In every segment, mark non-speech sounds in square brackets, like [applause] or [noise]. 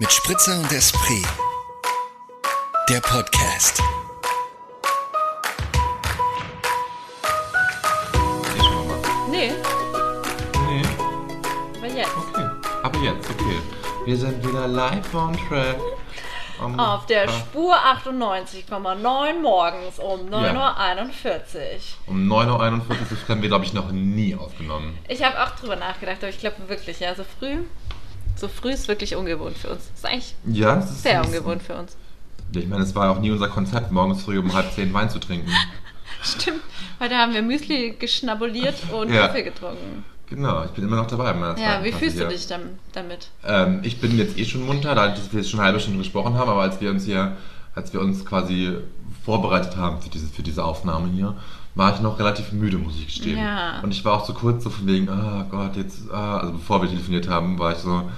Mit Spritzer und Esprit. Der Podcast. Nee. Nee, Nee, aber jetzt. okay. Aber jetzt, okay. Wir sind wieder live on track. Um, Auf der ah, Spur 98,9 morgens um 9.41 Ja. Uhr. Um 9.41 Uhr, das haben wir, glaube ich, noch nie aufgenommen. Ich habe auch drüber nachgedacht, aber ich glaube wirklich, ja, so früh. So früh ist wirklich ungewohnt für uns. Ist eigentlich Ja, das ist sehr das- ungewohnt für uns. Ich meine, es war auch nie unser Konzept, morgens früh um halb zehn Wein zu trinken. [laughs] Stimmt. Heute haben wir Müsli geschnabuliert und Ja. Kaffee getrunken. Genau, ich bin immer noch dabei. Ja, wie fühlst du dich dann, damit? Ähm, ich bin jetzt eh schon munter, da wir jetzt schon eine halbe Stunde gesprochen haben, aber als wir uns hier, als wir uns quasi vorbereitet haben für diese, für diese Aufnahme hier, war ich noch relativ müde, muss ich gestehen. Ja. Und ich war auch so kurz so von wegen, ah Gott, jetzt, ah, also bevor wir telefoniert haben, war ich so,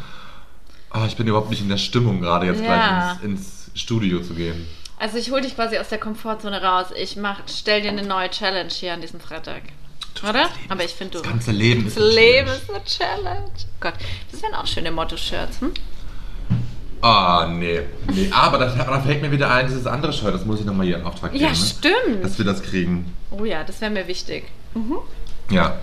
ah, ich bin überhaupt nicht in der Stimmung gerade jetzt Ja. gleich ins, ins Studio zu gehen. Also ich hole dich quasi aus der Komfortzone raus. Ich mach, stell dir eine neue Challenge hier an diesem Freitag. Oder? Aber ich finde du. Das ganze Leben ist eine Leben Challenge. ist eine Challenge. Gott, das wären auch schöne Motto-Shirts, hm? Ah, nee. nee. Aber da, da fällt mir wieder ein, dieses andere Shirt, das muss ich nochmal hier in Auftrag geben. Ja, ne? stimmt. Dass wir das kriegen. Oh ja, das wäre mir wichtig. Ja.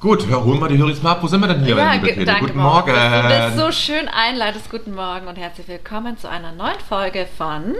Gut, holen wir die Höris mal ab. Wo sind wir denn hier, ja, liebe danke, Guten Morgen. dass du das so schön einleitest. Guten Morgen und herzlich willkommen zu einer neuen Folge von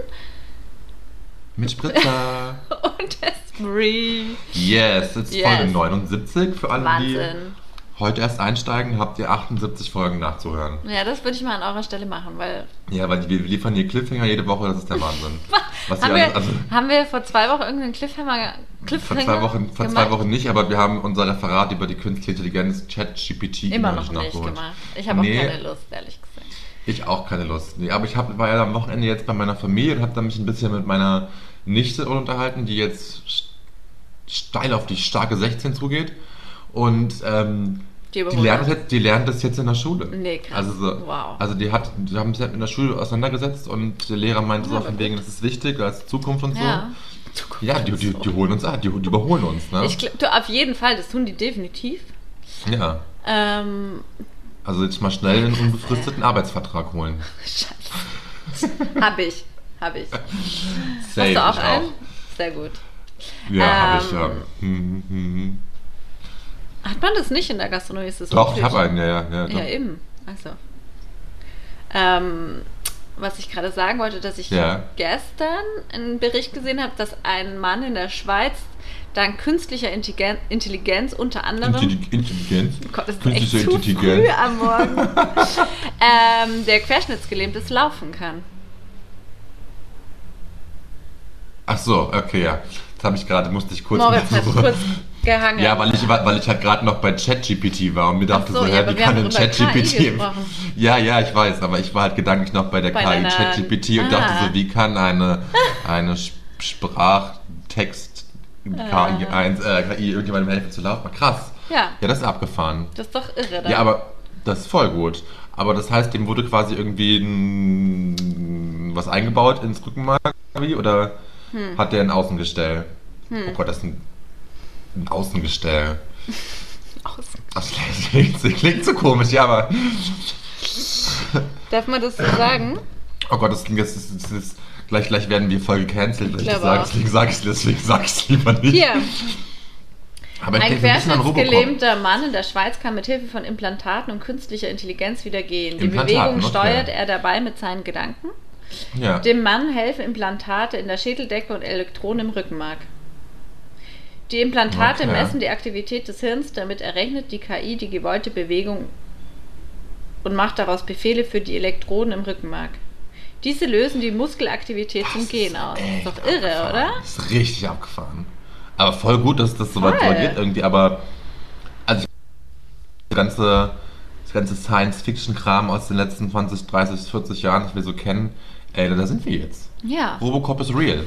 Mit Spritzer. [laughs] Und Esprit. Yes, it's Yes. Folge 79. Für alle, die Wahnsinn. Heute erst einsteigen, habt ihr 78 Folgen nachzuhören. Ja, das würde ich mal an eurer Stelle machen, weil. Ja, weil wir liefern hier Cliffhanger jede Woche, das ist der Wahnsinn. [laughs] Was Haben wir, also, haben wir vor zwei Wochen irgendeinen Cliffhanger, vor Cliffhanger zwei, Wochen, vor zwei? Wochen nicht, aber wir haben unser Referat über die künstliche Intelligenz ChatGPT Immer noch nicht nachgeholt. gemacht. Ich habe Nee. auch keine Lust, ehrlich gesagt. Ich auch keine Lust. Nee, aber ich hab, war ja am Wochenende jetzt bei meiner Familie und habe dann mich ein bisschen mit meiner Nichte unterhalten, die jetzt st- steil auf die starke 16 zugeht. Und ähm, Die die, lernt jetzt, die lernt das jetzt in der Schule. Nee, krass. Also, so, Wow. also die, hat, die haben sich halt in der Schule auseinandergesetzt und der Lehrer meinte so Ja, von aber wegen, das ist wichtig, das ist Zukunft und so. Ja. Ja, die, die, die holen uns ab, die, die überholen uns. Ne? Ich glaub, du, auf jeden Fall, das tun die definitiv. ja. Ähm, Also jetzt mal schnell einen unbefristeten Arbeitsvertrag holen. [laughs] Scheiße. hab ich. Hab ich. Safe, Hast du auch einen? Sehr gut. Ja, habe ich Ähm, ja. Hm, hm, hm. Hat man das nicht in der Gastronomie? Ist das Doch, ich habe einen, ja, ja. ja, Ja, eben. Also. Ähm, was ich gerade sagen wollte, dass ich Ja. gestern einen Bericht gesehen habe, dass ein Mann in der Schweiz dank künstlicher Intelligen- Intelligenz unter anderem Intelli- Intelligenz. Oh Gott, das ist echt Künstliche zu Intelligenz. früh am Morgen. [laughs] ähm, der querschnittsgelähmt ist, laufen kann. Ach so, okay, ja. Das habe ich gerade, musste ich kurz. Moritz hat kurz gehangen. Ja, weil ich, weil ich halt gerade noch bei ChatGPT war und mir dachte so, so, ja, wie kann denn ChatGPT. Ja, ja, ich weiß, aber ich war halt gedanklich noch bei der Bei KI ChatGPT und dachte Ah. so, wie kann eine, eine Sp- Sprachtext KI, 1, äh, KI irgendjemandem helfen zu laufen? Krass. Ja. Ja, das ist abgefahren. Das ist doch irre, oder? Ja, aber das ist voll gut. Aber das heißt, dem wurde quasi irgendwie ein, was eingebaut ins Rückenmark oder Hm. hat der ein Außengestell? Oh Gott, das ist ein, ein Außengestell. Aus- [laughs] Das klingt, das klingt so komisch, ja, aber Darf man das so sagen? oh Gott, das klingt jetzt, das, das, das, gleich, gleich werden wir voll gecancelt, wenn ich das glaube sage. Deswegen sage ich es deswegen sag ich's lieber nicht. Hier, aber ich ein querschnittsgelähmter Mann in der Schweiz kann mit Hilfe von Implantaten und künstlicher Intelligenz wieder gehen. Die Bewegung okay. steuert er dabei mit seinen Gedanken. Ja. Dem Mann helfen Implantate in der Schädeldecke und Elektronen im Rückenmark. Die Implantate Okay. messen die Aktivität des Hirns, damit errechnet die KI die gewollte Bewegung und macht daraus Befehle für die Elektroden im Rückenmark. Diese lösen die Muskelaktivität zum Gehen aus. Ist doch irre, abgefahren. oder? Das ist richtig abgefahren. Aber voll gut, dass das so weit geht irgendwie, aber also das ganze, das ganze Science-Fiction-Kram aus den letzten 20, 30, 40 Jahren, das wir so kennen, ey, da sind wir jetzt. Ja. Robocop ist real.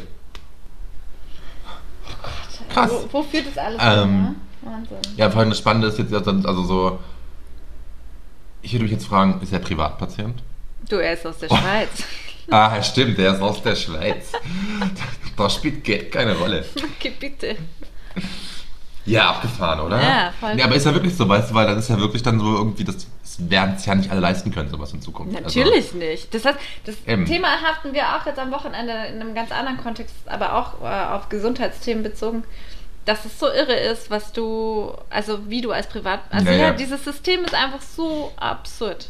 Krass. Wo, wo führt das alles Ähm, hin? Ne? Wahnsinn. Ja, vor allem das Spannende ist jetzt, also also so, ich würde mich jetzt fragen, ist er Privatpatient? Du, er ist aus der Schweiz. [laughs] Ah, stimmt, der ist aus der Schweiz. da spielt Geld keine Rolle. Okay, bitte. Ja, abgefahren, oder? Ja, voll Ja, aber ist ja wirklich so, weißt du, weil das ist ja wirklich dann so irgendwie, das werden es ja nicht alle leisten können, sowas in Zukunft. Also, Natürlich nicht. Das heißt, das Eben. Thema haften wir auch jetzt am Wochenende in einem ganz anderen Kontext, aber auch äh, auf Gesundheitsthemen bezogen, dass es so irre ist, was du, also wie du als Privat, also Ja, ja, ja. dieses System ist einfach so absurd.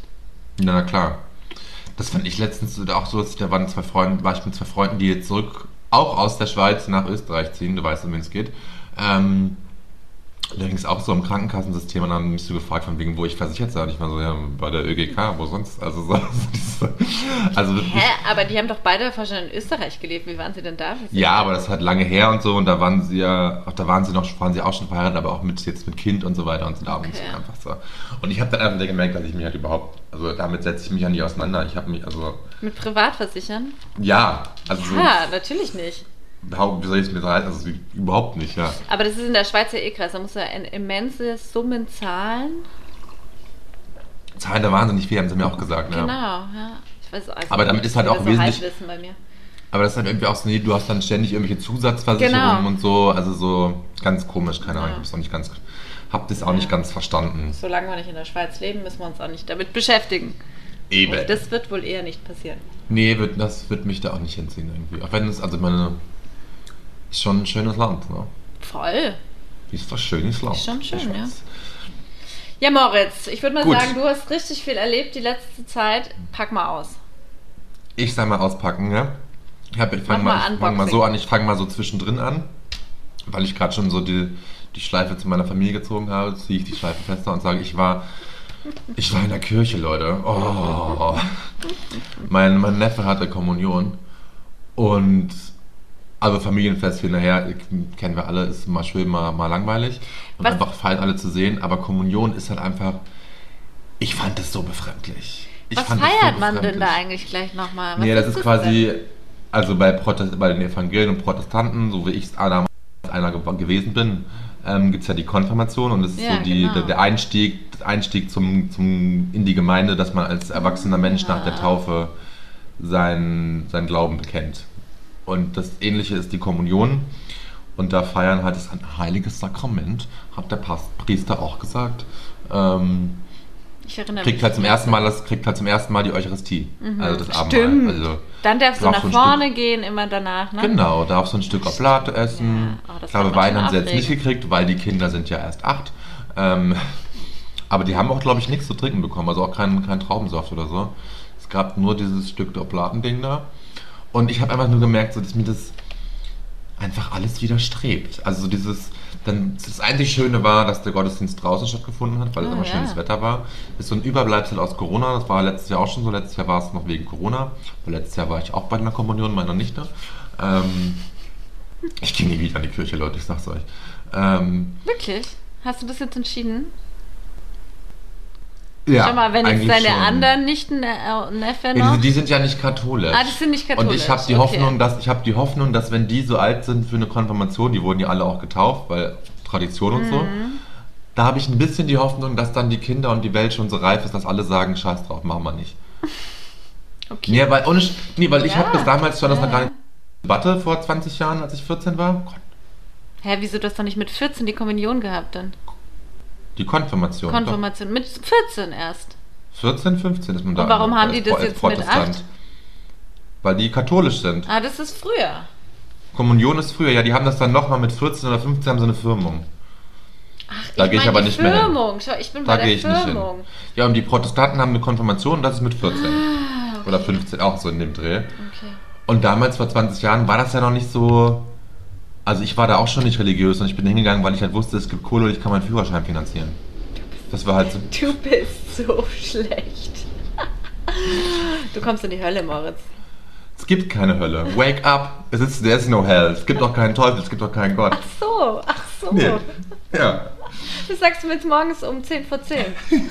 Ja, na klar. Das fand ich letztens auch so, dass ich, da waren zwei Freunde, war ich mit zwei Freunden, die jetzt zurück, auch aus der Schweiz nach Österreich ziehen, du weißt, um wen es geht. Ähm, da ging es auch so im Krankenkassensystem und dann haben mich so gefragt, von wegen, wo ich versichert sei. Und ich war so, ja, bei der ÖGK, wo sonst? Also, so, [laughs] diese- also Hä? Aber die haben doch beide wahrscheinlich in Österreich gelebt. Wie waren sie denn da? ja, aber das hat lange her und so und da waren sie ja, auch da waren sie noch, waren sie auch schon verheiratet, aber auch mit jetzt mit Kind und so weiter und so da und so Okay. einfach so. Und ich habe dann einfach gemerkt, dass ich mich halt überhaupt, also damit setze ich mich ja nie auseinander. Ich habe mich, also, Mit Privatversichern? ja, also so, Ja, natürlich nicht. Wie soll ich es mir sagen? Also überhaupt nicht, ja. Aber das ist in der Schweiz ja eh krass. Da musst du ja immense Summen zahlen. Zahlen da wahnsinnig viel, haben sie mir auch gesagt. Genau, Ne? ja. Ich weiß, also Aber damit ist halt auch so wesentlich- Halbwissen bei mir. Aber das ist halt irgendwie auch so, nee, du hast dann ständig irgendwelche Zusatzversicherungen Genau. und so, also so ganz komisch, keine Ahnung, Ja. ich hab's auch nicht ganz, hab das auch Ja. nicht ganz verstanden. Solange wir nicht in der Schweiz leben, müssen wir uns auch nicht damit beschäftigen. Eben. Und das wird wohl eher nicht passieren. Nee, wird, das wird mich da auch nicht hinziehen irgendwie. Auch wenn es, also meine, ist schon ein schönes Land, ne? Voll. Ist doch schönes Land. Ist schon schön, Schweiz. Ja, Moritz, ich würde mal Gut. sagen, du hast richtig viel erlebt die letzte Zeit. Pack mal aus. Ich sag mal auspacken, ja? Ich, hab- ich fange mal, mal ich fang mal so an, ich fange mal so zwischendrin an, weil ich gerade schon so die, die Schleife zu meiner Familie gezogen habe, ziehe ich die Schleife fester und sage, ich war, ich war in der Kirche, Leute. Oh. Mein, mein Neffe hatte Kommunion und also Familienfest hin nachher, kennen wir alle, ist mal schön, mal, mal langweilig und Was- einfach fein alle zu sehen, aber Kommunion ist halt einfach, ich fand es so befremdlich. Ich Was es so feiert man denn da eigentlich gleich nochmal? Nee, das ist denn? quasi, also bei, Protest, bei den Evangelien und Protestanten, so wie ich es einer ge gewesen bin, ähm, gibt es ja die Konfirmation und das ist Ja, so die, genau. der, der Einstieg, der Einstieg zum, zum, in die Gemeinde, dass man als erwachsener Mensch nach der Ah. Taufe seinen, seinen Glauben bekennt. Und das Ähnliche ist die Kommunion. Und da feiern halt das ein heiliges Sakrament, hat der Priester auch gesagt. Ähm, Ich erinnere kriegt mich. halt zum ersten Mal das kriegt halt zum ersten Mal die Eucharistie, also das Abendmahl. Mhm. Stimmt. Also, Dann darfst du nach so vorne gehen, immer danach, ne? Genau, darf so ein Stück Oblate essen. Ja, oh, das ich glaube, Wein haben sie jetzt nicht gekriegt, weil die Kinder sind ja erst acht. Ähm, [laughs] aber die haben auch, glaube ich, nichts zu trinken bekommen, also auch keinen kein Traubensaft oder so. Es gab nur dieses Stück Oblatending da. Und ich habe einfach nur gemerkt, so, dass mir das einfach alles widerstrebt. Also so dieses, dann das einzig Schöne war, dass der Gottesdienst draußen stattgefunden hat, weil es Ah, immer ja. schönes Wetter war. Ist so ein Überbleibsel aus Corona. Das war letztes Jahr auch schon so. Letztes Jahr war es noch wegen Corona. Weil letztes Jahr war ich auch bei einer Kommunion meiner Nichte. Ähm, ich gehe nie wieder in die Kirche, Leute, ich sag's euch. Ähm, Wirklich? Hast du das jetzt entschieden? Ja, Schau mal, wenn jetzt deine schon. anderen Nichten äh, Neffe noch... die, die sind ja nicht katholisch. Ah, die sind nicht katholisch, Und ich habe die okay. Hoffnung, dass ich habe die Hoffnung, dass wenn die so alt sind für eine Konfirmation, die wurden ja alle auch getauft, weil Tradition und so. Mhm. Da habe ich ein bisschen die Hoffnung, dass dann die Kinder und die Welt schon so reif ist, dass alle sagen, scheiß drauf, machen wir nicht. [laughs] Okay. Nee, weil, ohne, nee, weil ich Ja. habe bis damals schon das noch Ja. gar nicht Debatte vor 20 Jahren, als ich 14 war. Gott, Hä, wieso du hast doch nicht mit 14 die Kommunion gehabt dann? Die Konfirmation. Konfirmation. Mit 14 erst. Doch. 14, 15 ist man da. Und warum haben die das jetzt mit Protestant. acht? Weil die katholisch sind. Ah, das ist früher. Kommunion ist früher, ja, die haben das dann nochmal mit 14 oder 15 haben sie eine Firmung. Ach, Da gehe ich aber nicht mehr hin. Firmung. Schau, ich bin Da bei der ich nicht hin. Firmung. Ja, und die Protestanten haben eine Konfirmation und das ist mit 14. Ah, okay. Oder 15, auch so in dem Dreh. Okay. Und damals, vor 20 Jahren, war das ja noch nicht so. Also, ich war da auch schon nicht religiös und ich bin hingegangen, weil ich halt wusste, es gibt Kohle und ich kann meinen Führerschein finanzieren. Das war halt so. Du bist so schlecht. [laughs] Du kommst in die Hölle, Moritz. Es gibt keine Hölle. Wake up! Es ist, there is no hell. Es gibt auch keinen Teufel, es gibt auch keinen Gott. Ach so, ach so. Nee. Ja. Das sagst du mir jetzt morgens um 10 vor 10. [laughs]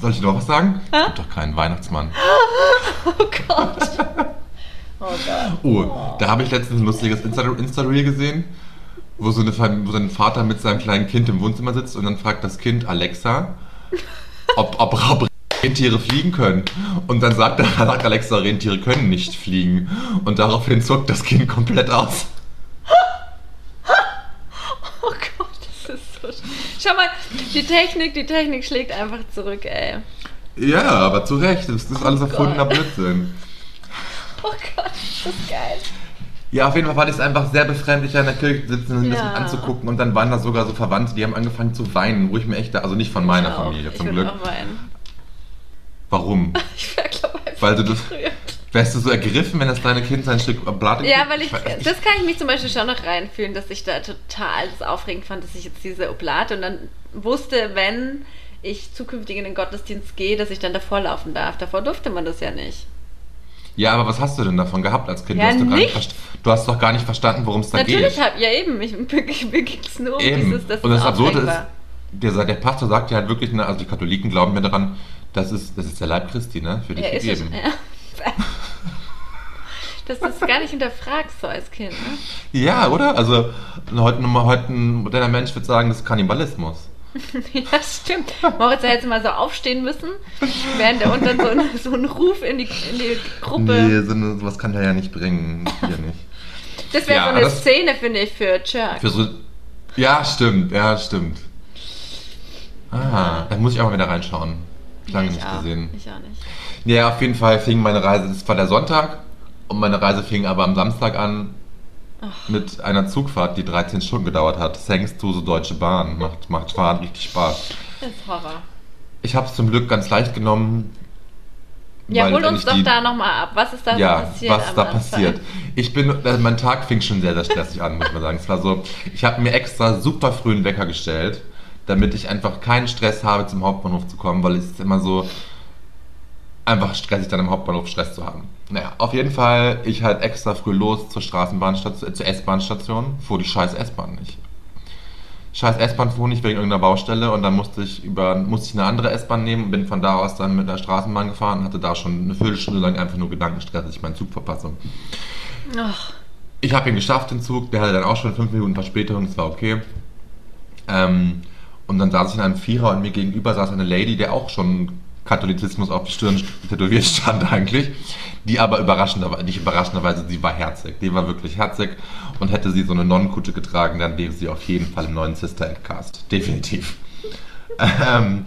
Soll ich dir noch was sagen? Es gibt doch keinen Weihnachtsmann. [laughs] Oh Gott. Oh. Oh, da habe ich letztens ein lustiges Insta- Insta-Reel gesehen, wo so, eine, wo so ein Vater mit seinem kleinen Kind im Wohnzimmer sitzt und dann fragt das Kind Alexa, ob, ob, ob Rentiere fliegen können. Und dann sagt, er, [laughs] sagt Alexa, Rentiere können nicht fliegen. Und daraufhin zuckt das Kind komplett aus. [laughs] Oh Gott, das ist so. sch- Schau mal, die Technik, die Technik schlägt einfach zurück, ey. Ja, aber zu Recht. Das ist alles erfundener. Blödsinn. [laughs] Oh Gott, das ist geil. Ja, auf jeden Fall fand ich es einfach sehr befremdlich, in der Kirche zu sitzen und ein bisschen Ja. anzugucken. Und dann waren da sogar so Verwandte, die haben angefangen zu weinen, wo ich mir echt, da, also nicht von meiner Ich auch. Familie ich zum würde Glück. Auch weinen. Warum? [laughs] Ich wäre, glaube einfach Weil du das-. Wärst du so ergriffen, wenn das kleine Kind sein Stück Blatt Ja, weil ich, weiß nicht. das kann ich mich zum Beispiel schon noch reinfühlen, dass ich da total das aufregend fand, dass ich jetzt diese Oblate und dann wusste, wenn ich zukünftig in den Gottesdienst gehe, dass ich dann davor laufen darf. Davor durfte man das ja nicht. Ja, aber was hast du denn davon gehabt als Kind? Ja, du, hast doch gar nicht du hast doch gar nicht verstanden, worum es da Natürlich geht. hab ja eben, ich, [laughs] mir ging es nur um Eben. dieses, dass und das es Absurde ist, der, der Pastor sagt ja halt wirklich, ne, also die Katholiken glauben mir daran, das ist, das ist der Leib Christi, ne? Für dich Ja, ist es, gegeben. ja. [laughs] Dass du es gar nicht hinterfragst so als Kind, ne? Ja, oder? Also heute, heute ein moderner Mensch würde sagen, das ist Kannibalismus. [laughs] Ja, stimmt. Moritz hätte mal so aufstehen müssen, während er und dann so, ein, [laughs] so einen Ruf in die, in die Gruppe. Nee, so eine, sowas kann er ja nicht bringen. Hier nicht. Das wäre Ja, so eine das- Szene, finde ich, für Chuck. Für so, ja, stimmt, ja, stimmt. Ah, da muss ich auch mal wieder reinschauen. Lange ich nicht auch. gesehen. Ich auch nicht. Ja, auf jeden Fall fing meine Reise, das war der Sonntag und meine Reise fing aber am Samstag an mit einer Zugfahrt, die 13 Stunden gedauert hat. Thanks to so Deutsche Bahn. Macht, macht Fahren richtig Spaß. Das ist Horror. Ich habe es zum Glück ganz leicht genommen. Ja, hol uns doch die- da nochmal ab. Was ist da so ja, passiert? was am da Anfang? passiert. Ich bin, also mein Tag fing schon sehr, sehr stressig an, muss man sagen. Es war so, ich habe mir extra super früh einen Wecker gestellt, damit ich einfach keinen Stress habe, zum Hauptbahnhof zu kommen, weil es ist immer so einfach stressig, dann im Hauptbahnhof Stress zu haben. Naja, auf jeden Fall, ich halt extra früh los zur Straßenbahnstation, äh, zur S-Bahn-Station, fuhr die scheiß S-Bahn nicht. Scheiß S-Bahn fuhr nicht wegen irgendeiner Baustelle und dann musste ich über musste ich eine andere S-Bahn nehmen und bin von da aus dann mit der Straßenbahn gefahren und hatte da schon eine Viertelstunde lang einfach nur Gedankenstress, dass ich meinen Zug verpasse. Ach, Ich habe ihn geschafft, den Zug, der hatte dann auch schon fünf Minuten Verspätung, das war okay. Ähm, und dann saß ich in einem Vierer und mir gegenüber saß eine Lady, der auch schon Katholizismus auf die Stirn tätowiert stand eigentlich, die aber überraschenderweise, nicht überraschenderweise, sie war herzig. Die war wirklich herzig und hätte sie so eine Nonnenkutte getragen, dann wäre sie auf jeden Fall im neuen Sister Act Cast. Definitiv. ähm,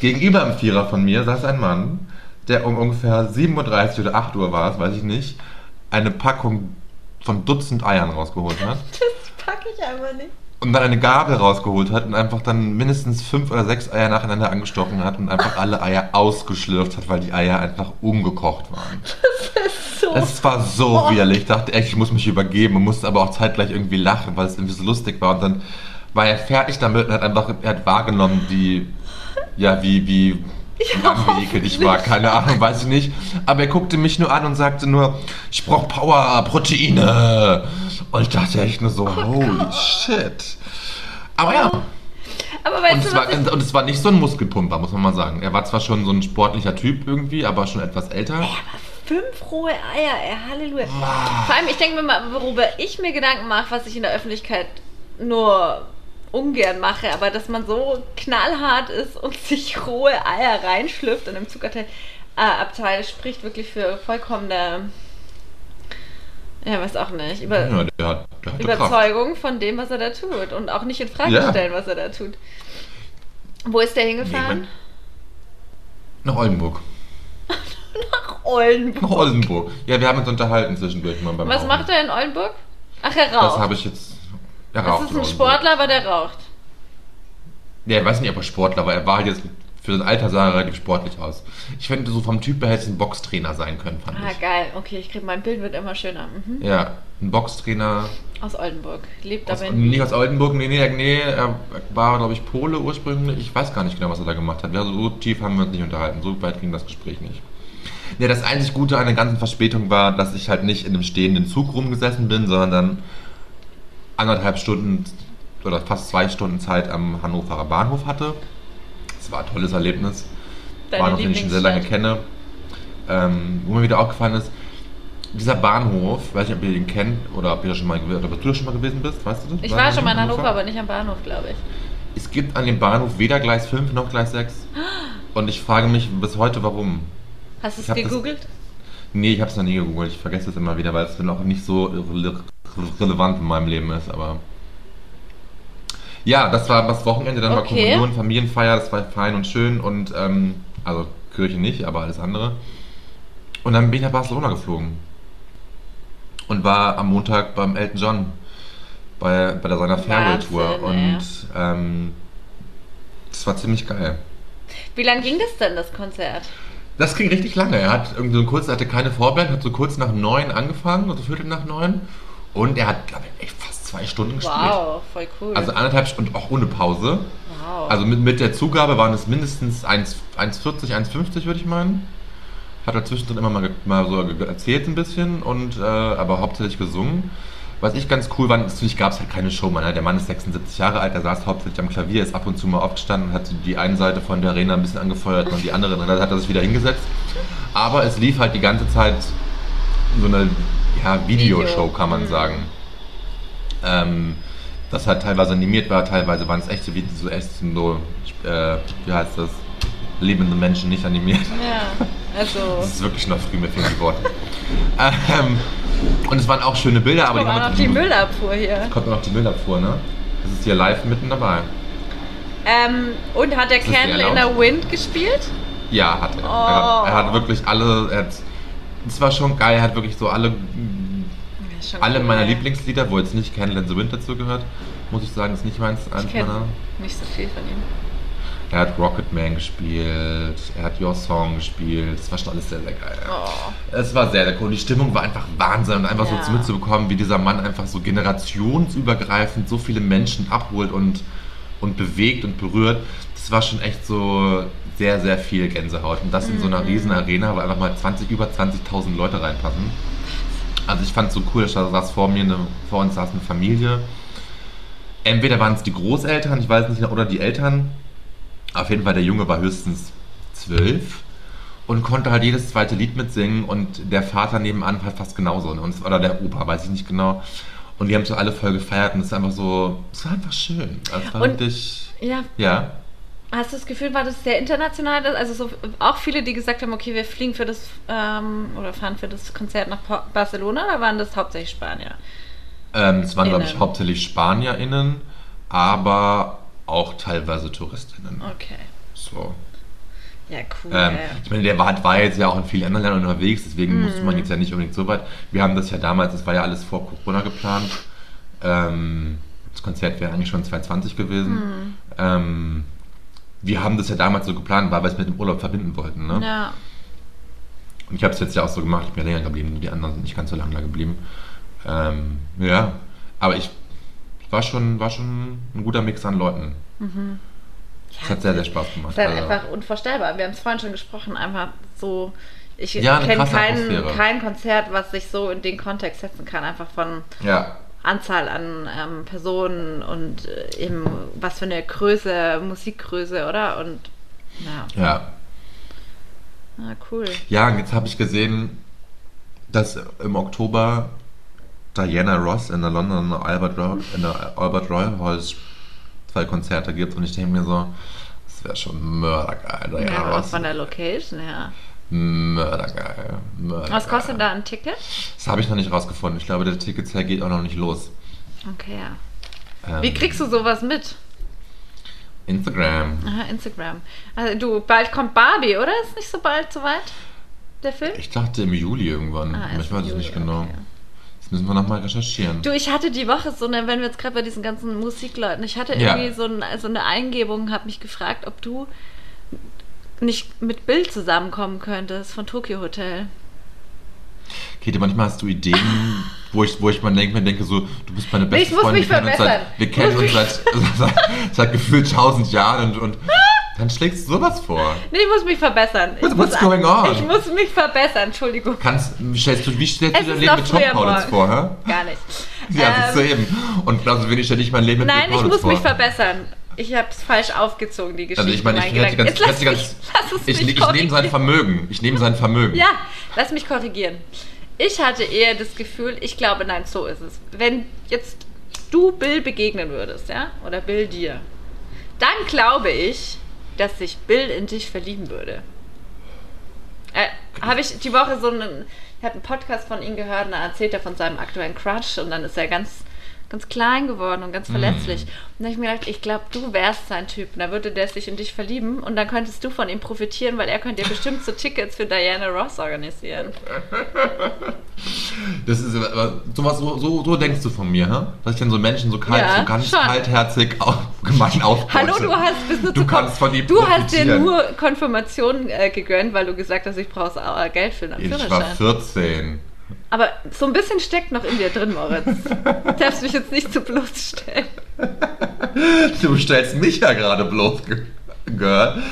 gegenüber im Vierer von mir saß ein Mann, der um ungefähr 7.30 Uhr oder 8 Uhr war es, weiß ich nicht, eine Packung von Dutzend Eiern rausgeholt hat das packe ich einfach nicht. und dann eine Gabel rausgeholt hat und einfach dann mindestens fünf oder sechs Eier nacheinander angestochen hat und einfach alle Eier ausgeschlürft hat, weil die Eier einfach umgekocht waren. [laughs] So. Es war so widerlich. Ich dachte echt, ich muss mich übergeben und musste aber auch zeitgleich irgendwie lachen, weil es irgendwie so lustig war. Und dann war er fertig damit und hat einfach, er hat wahrgenommen, wie, ja, wie, wie, wie ekelig ich war. Keine Ahnung, weiß ich nicht. Aber er guckte mich nur an und sagte nur, ich brauch Power, Proteine. Und ich dachte echt nur so, holy shit. Aber ja, Aber und weißt es, du, war, ich, und es war nicht so ein Muskelpumper, muss man mal sagen. Er war zwar schon so ein sportlicher Typ irgendwie, aber schon etwas älter. fünf rohe Eier, ey, Halleluja. Vor allem, ich denke mir mal, worüber ich mir Gedanken mache, was ich in der Öffentlichkeit nur ungern mache, aber dass man so knallhart ist und [laughs] sich rohe Eier reinschlüpft und im Zugabteil äh, Abteil spricht wirklich für vollkommene, ja, weiß auch nicht, über, Ja, der hat, der hatte Kraft. Überzeugung von dem, was er da tut und auch nicht in Frage Ja. stellen, was er da tut. Wo ist der hingefahren? Nee, Nach Oldenburg. [laughs] Nach Oldenburg. Nach Oldenburg. Ja, wir haben uns unterhalten zwischendurch mal beim Was Rauchen. macht er in Oldenburg? Ach, er Das raucht. habe ich jetzt. Er Das raucht ist in ein. Sportler, aber der raucht. Ja, ich weiß nicht, ob er Sportler war. Er war halt jetzt für sein Alter sah er relativ sportlich aus. Ich finde, so vom Typ her hätte es ein Boxtrainer sein können, fand Ah, ich. geil. Okay, ich krieg mein Bild wird immer schöner. Mhm. Ja, ein Boxtrainer. Aus Oldenburg. Lebt Aus, aber in nicht aus Oldenburg, nee, nee, nee, er war, glaube ich, Pole ursprünglich. Ich weiß gar nicht genau, was er da gemacht hat. Ja, so tief haben wir uns nicht unterhalten. So weit ging das Gespräch nicht. Ja, das einzig Gute an der ganzen Verspätung war, dass ich halt nicht in einem stehenden Zug rumgesessen bin, sondern dann anderthalb Stunden oder fast zwei Stunden Zeit am Hannoverer Bahnhof hatte. Das war ein tolles Erlebnis. deine Bahnhof, den ich schon sehr lange kenne. Ähm, wo mir wieder aufgefallen ist, dieser Bahnhof, weiß nicht, ob ihr den kennt oder ob ihr schon mal oder ob du da schon mal gewesen bist, weißt du das? Ich war schon mal in Hannover, aber nicht am Bahnhof, glaube ich. Es gibt an dem Bahnhof weder Gleis 5 noch Gleis 6. [gasps] Und ich frage mich bis heute, warum. Hast du es hab das- gegoogelt? Nee, ich habe es noch nie gegoogelt. Ich vergesse es immer wieder, weil es dann auch nicht so rele relevant in meinem Leben ist. Aber Ja, das war das Wochenende, dann war Okay. Kommunion, Familienfeier, das war fein und schön und ähm, also Kirche nicht, aber alles andere. Und dann bin ich nach Barcelona geflogen und war am Montag beim Elton John bei, bei seiner Farewell Tour Wahnsinn, und ähm, das war ziemlich geil. Wie lange ging das denn, das Konzert? Das ging richtig lange. Er hat irgendwie so kurz, er hatte keine Vorband, hat so kurz nach neun angefangen, also Viertel nach neun. Und er hat, glaube ich, echt fast zwei Stunden gespielt. Wow, voll cool. Also anderthalb Stunden, auch ohne Pause. wow. Also mit, mit der Zugabe waren es mindestens 1 1,40, 1,50 würde ich meinen. Hat er zwischendrin immer mal, mal so erzählt ein bisschen, und, äh, aber hauptsächlich gesungen. Was ich ganz cool fand, natürlich gab es halt keine Showman. Ne? Der Mann ist 76 Jahre alt, der saß hauptsächlich am Klavier, ist ab und zu mal aufgestanden und hat die eine Seite von der Arena ein bisschen angefeuert und die andere, dann hat er sich wieder hingesetzt. Aber es lief halt die ganze Zeit so eine ja, Videoshow, Video. kann man Mhm. sagen. Ähm, das halt teilweise animiert war, teilweise waren es echte Videos, so echt so, äh, wie heißt das, lebende Menschen, nicht animiert. ja, also. Das ist wirklich noch früh, mir fehlen die Worte. ähm, und es waren auch schöne Bilder, aber die haben noch die Müllabfuhr hier. Kommt noch die Müllabfuhr, ne? Das ist hier live mitten dabei. Ähm, und hat der Candle in der Wind gespielt? Ja, hat er. Oh. Er, hat, er hat wirklich alle, er hat, es war schon geil, er hat wirklich so alle, alle cool, meiner ja. Lieblingslieder, wo jetzt nicht Candle in the Wind dazu gehört, muss ich sagen, ist nicht meins. eins Ich kenne nicht so viel von ihm. Er hat Rocketman gespielt, er hat Your Song gespielt, das war schon alles sehr, sehr geil. Oh. Es war sehr, sehr cool. Die Stimmung war einfach Wahnsinn und einfach Ja. so mitzubekommen, wie dieser Mann einfach so generationsübergreifend so viele Menschen abholt und, und bewegt und berührt. Das war schon echt so sehr, sehr viel Gänsehaut. Und das in so einer Mhm. riesen Arena, wo einfach mal 20, über 20.000 Leute reinpassen. Also ich fand es so cool, da saß vor mir, eine, vor uns saß eine Familie. Entweder waren es die Großeltern, ich weiß nicht, oder die Eltern. Auf jeden Fall, der Junge war höchstens zwölf und konnte halt jedes zweite Lied mitsingen und der Vater nebenan halt fast genauso. Ne? Und oder der Opa, weiß ich nicht genau. Und die haben so alle voll gefeiert und es ist einfach so, es war einfach schön. Es war Und- wirklich, Ja, ja. hast du das Gefühl, war das sehr international? Also so, auch viele, die gesagt haben, okay, wir fliegen für das ähm, oder fahren für das Konzert nach Barcelona, oder waren das hauptsächlich Spanier? Ähm, es waren, glaube ich, hauptsächlich SpanierInnen, aber auch teilweise TouristInnen. Okay. So. Ja, cool. Ähm, ich meine, der war, war jetzt ja auch in vielen anderen Ländern unterwegs, deswegen Mhm. musste man jetzt ja nicht unbedingt so weit. Wir haben das ja damals, das war ja alles vor Corona geplant. Ähm, das Konzert wäre eigentlich schon 2020 gewesen. Mhm. Ähm, wir haben das ja damals so geplant, weil wir es mit dem Urlaub verbinden wollten. Ne? ja. Und ich habe es jetzt ja auch so gemacht, ich bin ja länger geblieben, die anderen sind nicht ganz so lange da geblieben. Ähm, ja, aber ich war schon, war schon ein guter Mix an Leuten. Es hat sehr, sehr Spaß gemacht. ist halt Also- einfach unvorstellbar. Wir haben es vorhin schon gesprochen, einfach so. Ich Ja, kenne kein, kein Konzert, was sich so in den Kontext setzen kann, einfach von ja, Anzahl an ähm, Personen und äh, eben was für eine Größe, Musikgröße, oder? Und ja, ja. ah, cool. Ja, und jetzt habe ich gesehen, dass im Oktober Diana Ross in der London Albert, Royal, in der Albert Royal Hall zwei Konzerte gibt und ich denke mir so, das wäre schon mördergeil, Diana Ja, Ross. von der Location, ja. Mördergeil, mördergeil. Was kostet da ein Ticket? Das habe ich noch nicht rausgefunden. Ich glaube, der Ticketsale geht auch noch nicht los. Okay, ja. Ähm, Wie kriegst du sowas mit? Instagram. Aha, Instagram. Also du, bald kommt Barbie, oder? Ist nicht so bald soweit? Der Film? Ich dachte im Juli irgendwann. Ah, ich weiß es nicht genau. okay. Müssen wir nochmal recherchieren. Du, ich hatte die Woche so eine, wenn wir jetzt gerade bei diesen ganzen Musikleuten, ich hatte Ja. irgendwie so, ein, so eine Eingebung, habe mich gefragt, ob du nicht mit Bill zusammenkommen könntest von Tokyo Hotel. Käthe, manchmal hast du Ideen, wo ich, wo ich mal denke, mir denke so, du bist meine beste Ich muss Freundin. mich wir kennen uns verbessern. seit, wir kennen uns seit, seit, seit gefühlt tausend Jahren und, und dann schlägst du sowas vor. Nee, ich muss mich verbessern. Ich What- muss, what's going on? Ich muss mich verbessern, Entschuldigung. Kannst, stellst du, wie stellst Es du dein ist Leben mit Tom morgen. vor, hä? Gar nicht. [laughs] Ja, Ähm, siehst du eben. Und genauso wenig stelle ich mein Leben mit Nein, Bill ich Paulitz muss mich verbessern. Ich habe es falsch aufgezogen, die Geschichte. Also ich meine, ich Gedanke. ganz, lass ich, ganz, es ich, mich ich nehme sein. Vermögen. Ich nehme sein Vermögen. Ja, lass mich korrigieren. Ich hatte eher das Gefühl, ich glaube, nein, so ist es. Wenn jetzt du Bill begegnen würdest, ja, oder Bill dir, dann glaube ich, dass sich Bill in dich verlieben würde. Äh, Habe ich die Woche so einen, ich habe einen Podcast von ihm gehört und da erzählt er von seinem aktuellen Crush und dann ist er ganz, ganz klein geworden und ganz Mm. verletzlich. Und dann habe ich mir gedacht, ich glaube, du wärst sein Typ. Und dann würde der sich in dich verlieben und dann könntest du von ihm profitieren, weil er könnte dir bestimmt so Tickets für Diana Ross organisieren. [laughs] Das ist aber sowas, so, so, so denkst du von mir, hä? Dass ich dann so Menschen so kalt, Ja, so ganz schon. kaltherzig auf, gemein [laughs] aufbaue. Hallo, du hast bist nur Du zu kannst von ihm Du hast dir nur Konfirmation äh, gegönnt, weil du gesagt hast, ich brauche äh, Geld für einen Ich war Führerschein. 14. Aber so ein bisschen steckt noch in dir drin, Moritz. Du darfst mich jetzt nicht zu bloßstellen. Du stellst mich ja gerade bloß, Girl.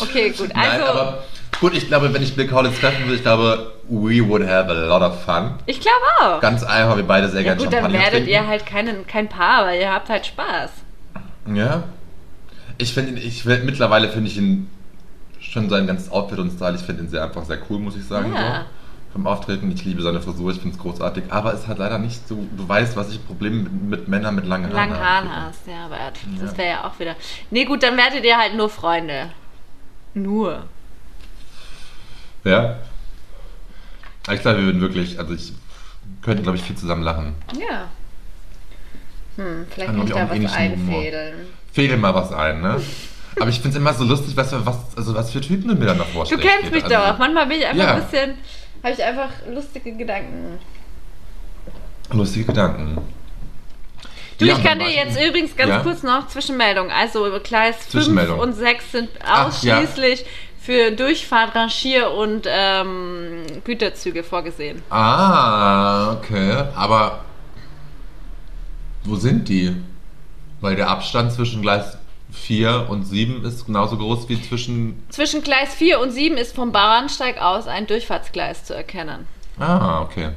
Okay, gut. Nein, Also, aber gut, ich glaube, wenn ich Bill Collins treffen würde, ich glaube, we would have a lot of fun. ich glaube auch. Ganz einfach, wir beide sehr ja gerne gut, dann Champagner werdet trinken. ihr halt keinen, kein Paar, weil ihr habt halt Spaß. Ja. Ich finde ihn, ich mittlerweile finde ich ihn schon sein ganzes Outfit und Style, ich finde ihn sehr einfach sehr cool, muss ich sagen. Ja. So. Vom Auftreten, ich liebe seine Frisur, ich finde es großartig, aber es hat leider nicht so, du weißt, was ich Probleme mit, mit Männern mit langen Haaren Langen habe. Haaren hast, ja, aber das Ja. wäre ja auch wieder. Nee, gut, dann werdet ihr halt nur Freunde. Nur. Ja. Ich glaube, wir würden wirklich, also ich könnten, glaube ich, viel zusammen lachen. Ja. Hm, vielleicht kann ich da auch was Humor. einfädeln. Fehlt mal was ein, ne? Aber ich finde es immer so lustig, was, für- was, also was für Typen du mir dann noch Du vorstellst. kennst mich Also, doch. Manchmal bin ich einfach Ja. ein bisschen. Habe ich einfach lustige Gedanken. Lustige Gedanken. Du, Ja, ich kann dir ich- jetzt übrigens ganz Ja? kurz noch Zwischenmeldung. Also Gleis 5 Zwischenmeldung. und 6 sind Ach, ja. ausschließlich für Durchfahrt, Rangier- und ähm, Güterzüge vorgesehen. Ah, okay. Aber wo sind die? Weil der Abstand zwischen Gleis 4 und 7 ist genauso groß wie zwischen. Zwischen Gleis 4 und 7 ist vom Bahnsteig aus ein Durchfahrtsgleis zu erkennen. Ah, okay.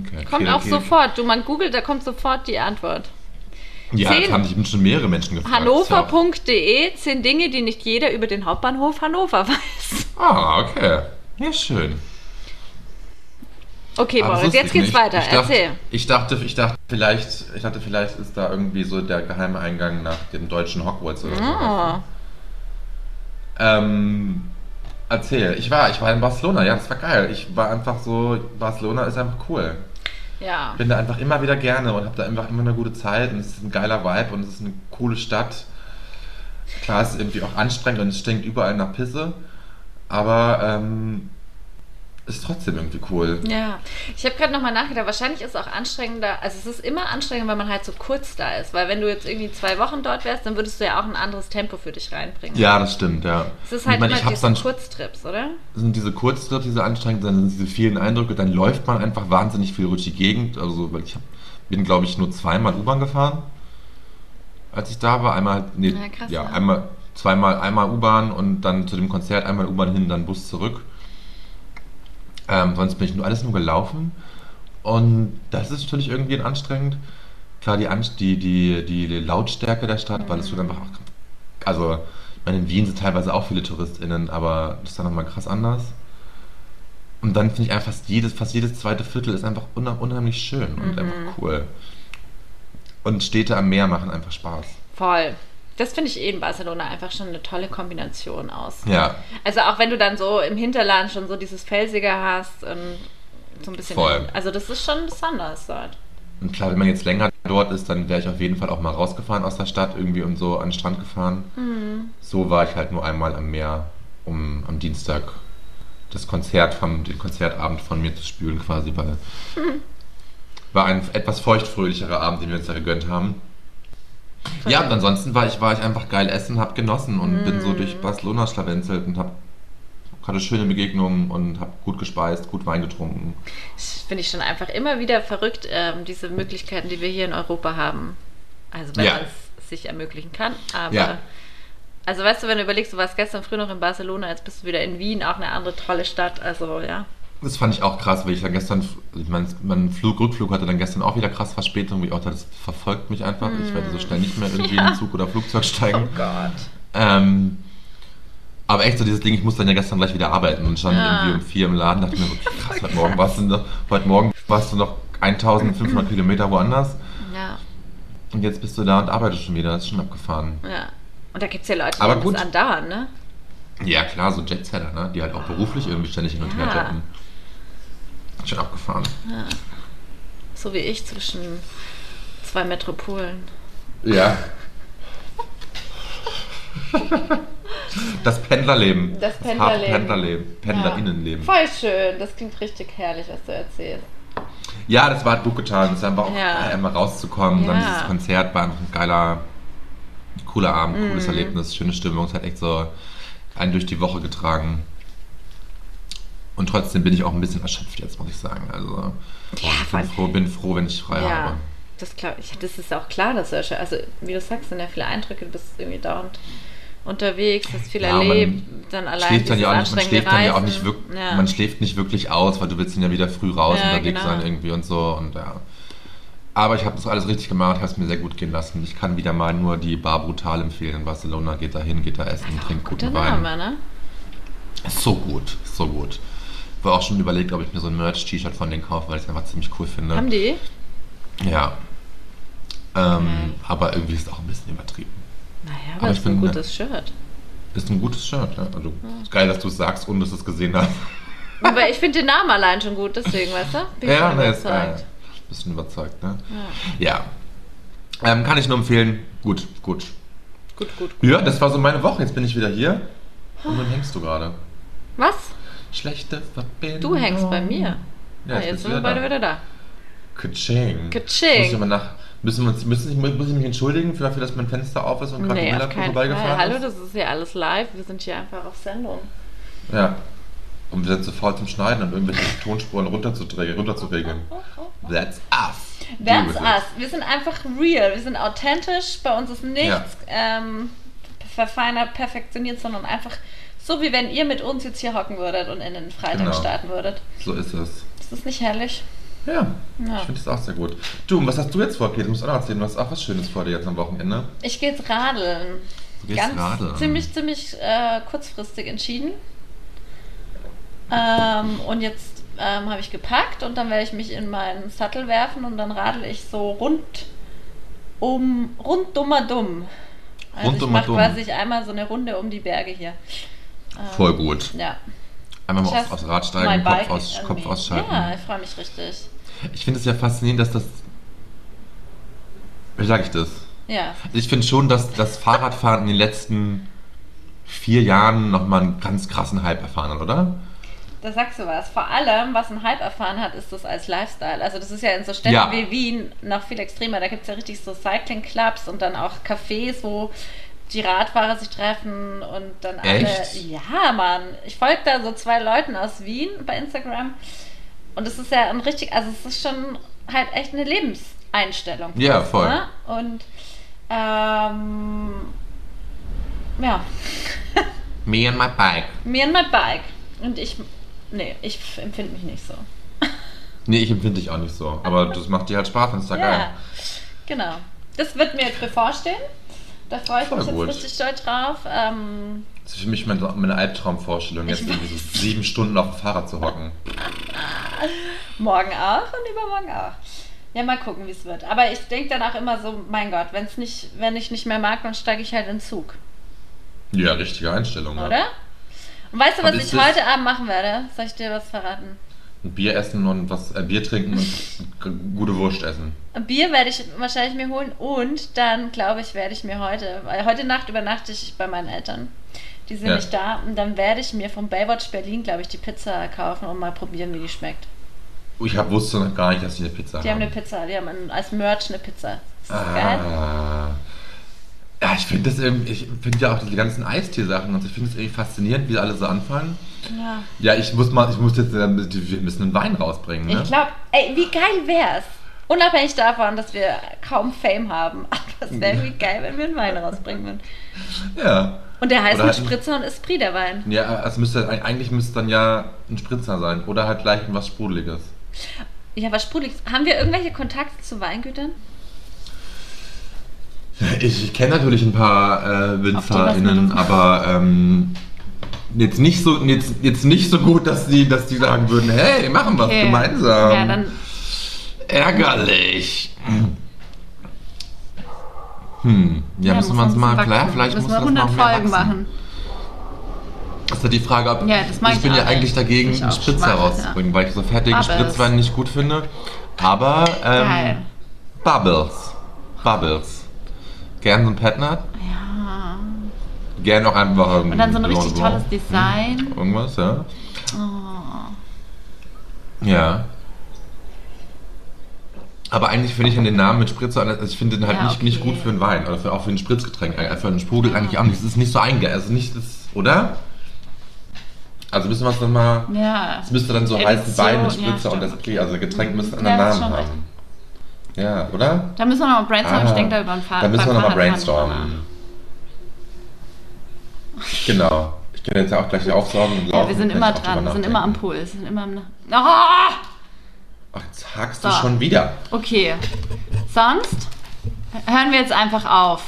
okay. Kommt okay, auch okay. sofort. Du, man googelt, da kommt sofort die Antwort. Ja, das Zehn- haben sich schon mehrere Menschen gefragt. Hannover.de, 10 Dinge, die nicht jeder über den Hauptbahnhof Hannover [laughs] weiß. Ah, okay. Ja, schön. Okay, Aber Boris, jetzt geht's nicht. weiter. Ich dachte, Erzähl. Ich dachte, ich dachte, vielleicht, ich dachte, vielleicht ist da irgendwie so der geheime Eingang nach dem deutschen Hogwarts oder so. Oh. Ähm, erzähl. Ich war, ich war in Barcelona. Ja, das war geil. Ich war einfach so, Barcelona ist einfach cool. Ja. bin da einfach immer wieder gerne und habe da einfach immer eine gute Zeit und es ist ein geiler Vibe und es ist eine coole Stadt. Klar, es ist irgendwie auch anstrengend und es stinkt überall nach Pisse, aber ähm, ist trotzdem irgendwie cool. Ja, ich habe gerade nochmal nachgedacht, wahrscheinlich ist es auch anstrengender, also es ist immer anstrengender, wenn man halt so kurz da ist, weil wenn du jetzt irgendwie zwei Wochen dort wärst, dann würdest du ja auch ein anderes Tempo für dich reinbringen. Ja, das stimmt, ja. Es ist halt ich meine, ich immer diese dann Kurztrips, oder? sind diese Kurztrips, diese anstrengend, dann sind diese vielen Eindrücke, dann läuft man einfach wahnsinnig viel durch die Gegend. Also, weil ich hab, bin, glaube ich, nur zweimal U-Bahn gefahren, als ich da war. Einmal, nee, Ja, krass, ja, ja. einmal, zweimal, einmal U-Bahn und dann zu dem Konzert einmal U-Bahn hin, dann Bus zurück. Ähm, sonst bin ich nur alles nur gelaufen. Und das ist natürlich irgendwie anstrengend. Klar, die, die, die, die Lautstärke der Stadt, weil es schon einfach auch, also, ich meine, in Wien sind teilweise auch viele TouristInnen, aber das ist dann nochmal krass anders. Und dann finde ich einfach fast jedes, fast jedes zweite Viertel ist einfach unheim- unheimlich schön und Mhm. einfach cool. Und Städte am Meer machen einfach Spaß. Voll. Das finde ich eh in Barcelona einfach schon eine tolle Kombination aus. Ja, Also auch wenn du dann so im Hinterland schon so dieses Felsige hast und so ein bisschen. Voll. Also das ist schon besonders dort. und klar, wenn man jetzt länger dort ist, dann wäre ich auf jeden Fall auch mal rausgefahren aus der Stadt irgendwie und so an den Strand gefahren. Mhm. So war ich halt nur einmal am Meer, um am Dienstag das Konzert vom, den Konzertabend von mir zu spülen quasi, weil war ein etwas feuchtfröhlicherer Abend, den wir uns da gegönnt haben. Ja, und ansonsten war ich, war ich einfach geil essen, hab genossen und bin so durch Barcelona schlawenzelt und hab, hatte schöne Begegnungen und hab gut gespeist, gut Wein getrunken. Das finde ich schon einfach immer wieder verrückt, ähm, diese Möglichkeiten, die wir hier in Europa haben. Also wenn Ja. man es sich ermöglichen kann. Aber Ja. also weißt du, wenn du überlegst, du warst gestern früh noch in Barcelona, jetzt bist du wieder in Wien, auch eine andere tolle Stadt. Also ja. Das fand ich auch krass, weil ich dann gestern, ich mein, mein Flug, Rückflug hatte dann gestern auch wieder krass Verspätung, wo ich auch dachte, das verfolgt mich einfach. Ich werde so schnell nicht mehr irgendwie in Ja. ein Zug oder Flugzeug steigen. Gott. Ähm, aber echt so dieses Ding, ich muss dann ja gestern gleich wieder arbeiten und stand Ja. irgendwie um vier im Laden, dachte mir, okay, krass, heute Morgen warst du noch, heute Morgen warst du noch 1500 [clears throat] Kilometer woanders Ja, und jetzt bist du da und arbeitest schon wieder, das ist schon abgefahren. ja. Und da gibt es ja Leute, die Aber gut. das andauern, ne? Ja klar, so Jetsetter, ne? die halt auch beruflich irgendwie ständig hin und her jetten. Schon abgefahren. So wie ich zwischen zwei Metropolen. Ja. [laughs] Das Pendlerleben. Das Pendlerleben. Pendlerleben. Pendlerinnenleben. Ja. Voll schön. Das klingt richtig herrlich, was du erzählst. Ja, das war gut getan. Es ist einfach auch Ja. einmal rauszukommen. Dann Ja. dieses Konzert war einfach ein geiler, cooler Abend, cooles Erlebnis, schöne Stimmung. Es hat echt so einen durch die Woche getragen. Und trotzdem bin ich auch ein bisschen erschöpft jetzt, muss ich sagen. Also Ja, ich bin froh, bin froh, wenn ich frei ja, habe. das glaube ich. Das ist auch klar, dass du ersch- also wie du sagst, sind ja viele Eindrücke, du bist irgendwie dauernd unterwegs, hast viel Ja, erlebt, dann allein schläft dann ja auch nicht, man schläft dann ja auch nicht wirklich, Ja. man schläft nicht wirklich aus, weil du willst dann ja wieder früh raus Ja, unterwegs genau. sein irgendwie und so und ja. Aber ich habe das alles richtig gemacht, habe es mir sehr gut gehen lassen. Ich kann wieder mal nur die Bar Brutal empfehlen in Barcelona. Geht da hin, geht da essen, trinkt Guter guten Wein. Name, ne? So gut, so gut. War auch schon überlegt, ob ich mir so ein Merch-T-Shirt von denen kaufe, weil ich es einfach ziemlich cool finde. Haben die? Ja. Ähm, Mhm. Aber irgendwie ist es auch ein bisschen übertrieben. Naja, Aber aber ist ein bin, gutes Shirt. Ist ein gutes Shirt, ja. Also, ist geil, dass du es sagst und dass du es gesehen hast. [laughs] Aber ich finde den Namen allein schon gut, deswegen, weißt du? Bin Ja, ne, ist geil. überzeugt. Bisschen überzeugt, ne? Ja. Ja. Ähm, kann ich nur empfehlen. Gut, gut. Gut, gut. Ja, das war so meine Woche. Jetzt bin ich wieder hier. Und dann hängst du gerade. Was? Schlechte Verbindung. Du hängst bei mir. Ja, Ah, jetzt, sind wir beide da. wieder da. Kaching. Kaching. Muss ich mal nach, müssen wir uns, müssen, muss ich mich entschuldigen für dafür, dass mein Fenster auf ist und gerade Nee, auf keinen Fall. vorbeigefahren Hallo, ist? das ist ja alles live. Wir sind hier einfach auf Sendung. Ja. Und wir sind zu faul zum Schneiden und irgendwelche Tonspuren runterzudrehen, runterzuregeln. That's us. That's us. Wir sind einfach real. Wir sind authentisch. Bei uns ist nichts ähm, verfeinert, perfektioniert, sondern einfach so, wie wenn ihr mit uns jetzt hier hocken würdet und in den Freitag Genau. starten würdet. So ist es. Ist das nicht herrlich? Ja, Ja. ich finde das auch sehr gut. Du, was hast du jetzt vor, Kate? Du musst auch noch erzählen, du hast auch was Schönes vor dir jetzt am Wochenende. Ich gehe jetzt radeln. Du gehst Ganz radeln. ziemlich, ziemlich äh, kurzfristig entschieden. Ähm, und jetzt ähm, habe ich gepackt und dann werde ich mich in meinen Sattel werfen und dann radel ich so rund um rund dummer dumm. Also ich Rundummer mache quasi einmal so eine Runde um die Berge hier. Ähm, Voll gut. Ja. Einmal mal aufs, aufs Rad steigen, Kopf, aus, Kopf ausschalten. Ja, ich freue mich richtig. Ich finde es ja faszinierend, dass das. Wie sage ich das? Ja. Ich finde schon, dass das Fahrradfahren in den letzten vier Jahren nochmal einen ganz krassen Hype erfahren hat, oder? Da sagst du was. Vor allem, was ein Hype erfahren hat, ist das als Lifestyle. Also das ist ja in so Städten Ja. wie Wien noch viel extremer. Da gibt es ja richtig so Cycling-Clubs und dann auch Cafés, wo die Radfahrer sich treffen und dann alle. Echt? Ja, Mann. Ich folge da so zwei Leuten aus Wien bei Instagram. Und es ist ja ein richtig, also es ist schon halt echt eine Lebenseinstellung. Ja, voll. Ne? Und ähm, ja. [laughs] Me and my bike. Mir und mein Bike. Und ich, nee, ich empfinde mich nicht so. [laughs] Nee, ich empfinde dich auch nicht so. Aber das macht dir halt Spaß, und [laughs] ist Ja, geil. genau. Das wird mir jetzt bevorstehen. Da freue ich Voll mich gut. jetzt richtig doll drauf. Ähm, Das ist für mich meine, meine Albtraumvorstellung, jetzt irgendwie so sieben Stunden auf dem Fahrrad zu hocken. [laughs] morgen auch und übermorgen auch. Ja, mal gucken, wie es wird. Aber ich denke dann auch immer so, mein Gott, wenn's nicht, wenn ich nicht mehr mag, dann steige ich halt in den Zug. Ja, richtige Einstellung. Ja. Oder? Und weißt du, was ich heute Abend machen werde? Soll ich dir was verraten? Bier essen und was äh, Bier trinken und gute Wurst essen. Bier werde ich wahrscheinlich mir holen und dann glaube ich, werde ich mir heute, weil heute Nacht übernachte ich bei meinen Eltern. Die sind Ja. nicht da und dann werde ich mir vom Baywatch Berlin, glaube ich, die Pizza kaufen und mal probieren, wie die schmeckt. Oh, Ich hab, wusste noch gar nicht, dass sie eine Pizza Die haben haben. eine Pizza, die haben ein, als Merch eine Pizza. Ist das geil? ah. Ja, ich finde das irgendwie, ich finde ja auch diese ganzen Eistiersachen und so, ich finde es irgendwie faszinierend, wie alle so anfangen. Ja. Ja, ich muss mal, ich muss jetzt, wir müssen einen Wein rausbringen, ne? Ich glaube, ey, wie geil wär's? Unabhängig davon, dass wir kaum Fame haben. [laughs] Aber es wäre wie geil, wenn wir einen Wein rausbringen würden. Ja. Und der heißt Oder mit halt ein- Spritzer und Esprit, der Wein. Ja, es müsste, eigentlich müsste dann ja ein Spritzer sein oder halt gleich was Sprudeliges. Ja, was sprudelig. Haben wir irgendwelche Kontakte zu Weingütern? Ich, ich kenne natürlich ein paar äh, WinzerInnen, aber ähm, jetzt, nicht so, jetzt, jetzt nicht so gut, dass die, dass die sagen würden, hey, wir machen was Okay. gemeinsam. Ja, dann Ärgerlich. Hm, ja, müssen wir uns mal, vielleicht, vielleicht müssen muss wir das 100 mal mehr Folgen wachsen. machen. Das ist ja die Frage, ob Ja, das ich ich bin ja eigentlich dagegen, einen Spritzer schwach, rauszubringen, weil ich so fertigen Aber Spritzwein nicht gut finde. Aber Geil. ähm, Bubbles. Bubbles. Gern so ein Petnat. Ja. Gern auch einfach ein Und dann so ein richtig Blanc tolles Blanc. Design. Hm, Irgendwas, ja. Oh. Ja. Aber eigentlich finde ich den Namen mit Spritzer, also ich finde den halt Ja, nicht, nicht okay. gut für einen Wein oder für, auch für ein Spritzgetränk. Einfach ein Sprudel eigentlich auch nicht. Es ist nicht so einge... Also nicht das, oder? Also müssen wir es nochmal... Ja. Es müsste dann so Edition, heißen Wein mit ja, Spritzer und stimmt, das also Getränk müsste einen Ja, anderen Namen haben. Ja, oder? Da müssen wir nochmal brainstormen. ich Ah, denke da über ein paar Da müssen wir nochmal brainstormen. Genau. Ich kann jetzt ja auch gleich aufsaugen und nach. laufen. Ja, wir sind immer dran, wir sind immer am. Puls. Wir sind immer am. Ah! Ach, jetzt hakst So. du schon wieder. Okay. Sonst hören wir jetzt einfach auf.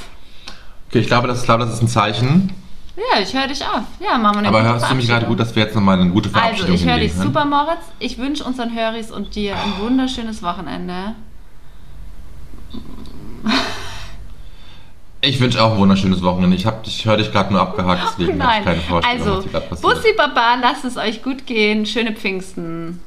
Okay, ich glaube, das, ich glaube, das ist ein Zeichen. Ja, ich höre dich auf. Ja, machen wir eine Aber hörst du mich gerade gut, dass wir jetzt nochmal eine gute Also, Verabschiedung ich höre dich können? super, Moritz. Ich wünsche unseren Höris und dir ein wunderschönes Wochenende. Ich wünsche auch ein wunderschönes Wochenende. Ich, hab- ich höre dich gerade nur abgehakt, deswegen habe ich keine Vorstellung, Also, was hier gerade passiert. Bussi Baba, lasst es euch gut gehen. Schöne Pfingsten.